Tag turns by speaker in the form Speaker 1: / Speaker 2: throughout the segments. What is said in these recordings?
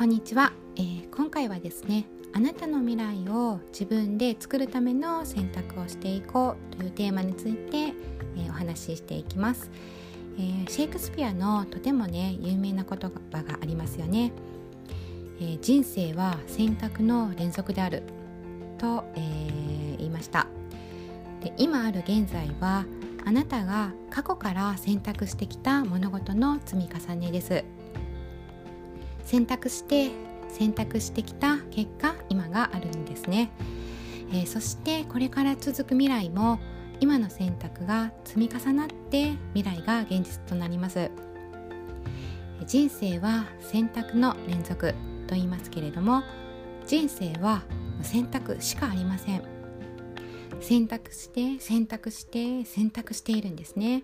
Speaker 1: こんにちは、えー、今回はですねあなたの未来を自分で作るための選択をしていこうというテーマについて、えー、お話ししていきます、えー、シェイクスピアのとてもね有名な言葉がありますよね、え人生は選択の連続であると、え言いました。で今ある現在はあなたが過去から選択してきた物事の積み重ねです。選択して選択してきた結果今があるんですね、えー、そしてこれから続く未来も今の選択が積み重なって未来が現実となります。人生は選択の連続と言いますけれども人生は選択しかありません。選択して選択して選択しているんですね。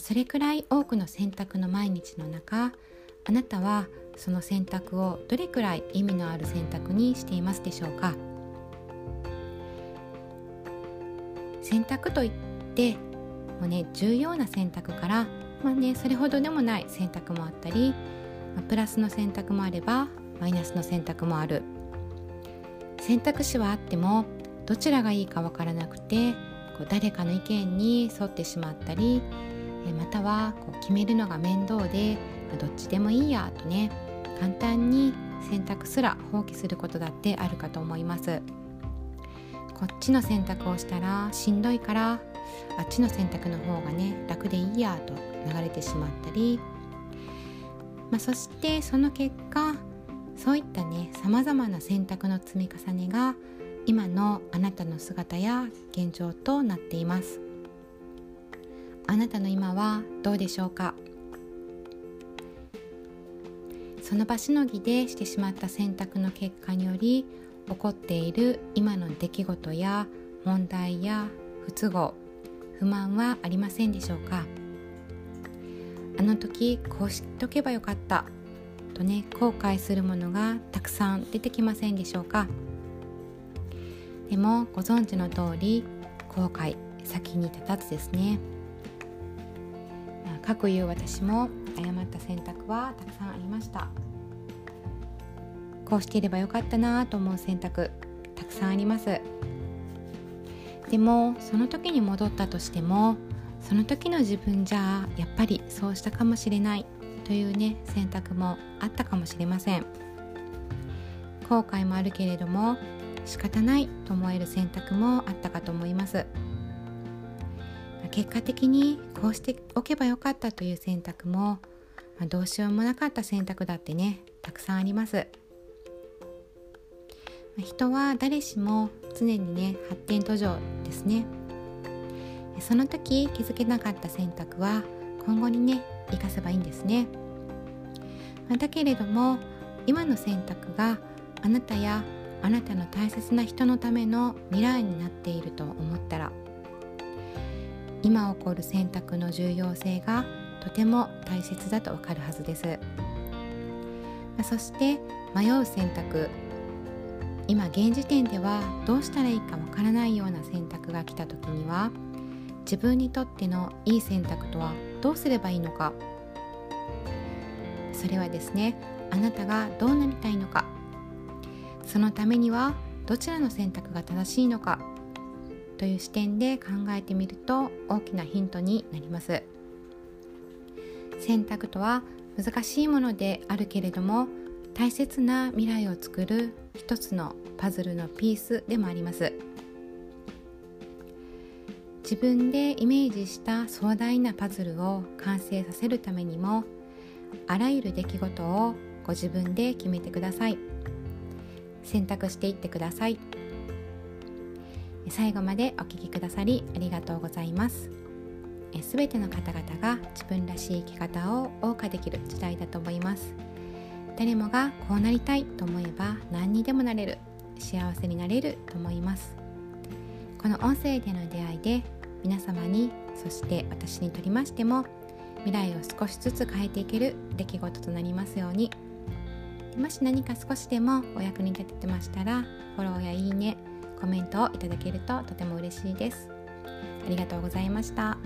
Speaker 1: それくらい多くの選択の毎日の中あなたはその選択をどれくらい意味のある選択にしていますでしょうか？選択といってもうね重要な選択からまあねそれほどでもない選択もあったり、まあ、プラスの選択もあればマイナスの選択もある。選択肢はあってもどちらがいいかわからなくてこう誰かの意見に沿ってしまったりまたはこう決めるのが面倒でどっちでもいいやとね簡単に選択すら放棄することだってあるかと思います。こっちの選択をしたらしんどいからあっちの選択の方がね楽でいいやと流れてしまったり、まあ、そしてその結果そういったねさまざまな選択の積み重ねが今のあなたの姿や現状となっています。あなたの今はどうでしょうか？その場しのぎでしてしまった選択の結果により起こっている今の出来事や問題や不都合不満はありませんでしょうか？あの時こうしとけばよかったとね後悔するものがたくさん出てきませんでしょうか？でもご存知の通り後悔先に立たずですね。かくいう私も誤った選択はたくさんました。こうしていればよかったなと思う選択たくさんあります。でもその時に戻ったとしてもその時の自分じゃやっぱりそうしたかもしれないというね選択もあったかもしれません。後悔もあるけれども仕方ないと思える選択もあったかと思います。結果的にこうしておけばよかったという選択も、まあ、どうしようもなかった選択だってねたくさんあります、人は誰しも常にね発展途上ですね。その時気づけなかった選択は今後にね生かせばいいんですね、だけれども今の選択があなたやあなたの大切な人のための未来になっていると思ったら今起こる選択の重要性がとても大切だとわかるはずです。そして迷う選択。今現時点ではどうしたらいいかわからないような選択が来た時には自分にとってのいい選択とはどうすればいいのか。それはですねあなたがどうなりたいのか。そのためにはどちらの選択が正しいのかという視点で考えてみると大きなヒントになります。選択とは難しいものであるけれども大切な未来を作る一つのパズルのピースでもあります。自分でイメージした壮大なパズルを完成させるためにもあらゆる出来事をご自分で決めてください。選択していってください。最後までお聴きくださりありがとうございます。すべての方々が自分らしい生き方を謳歌できる時代だと思います。誰もがこうなりたいと思えば何にでもなれる。幸せになれると思います。この音声での出会いで皆様にそして私にとりましても未来を少しずつ変えていける。出来事となりますように。もし何か少しでもお役に立ててましたらフォローやいいねコメントをいただけるととても嬉しいです。ありがとうございました。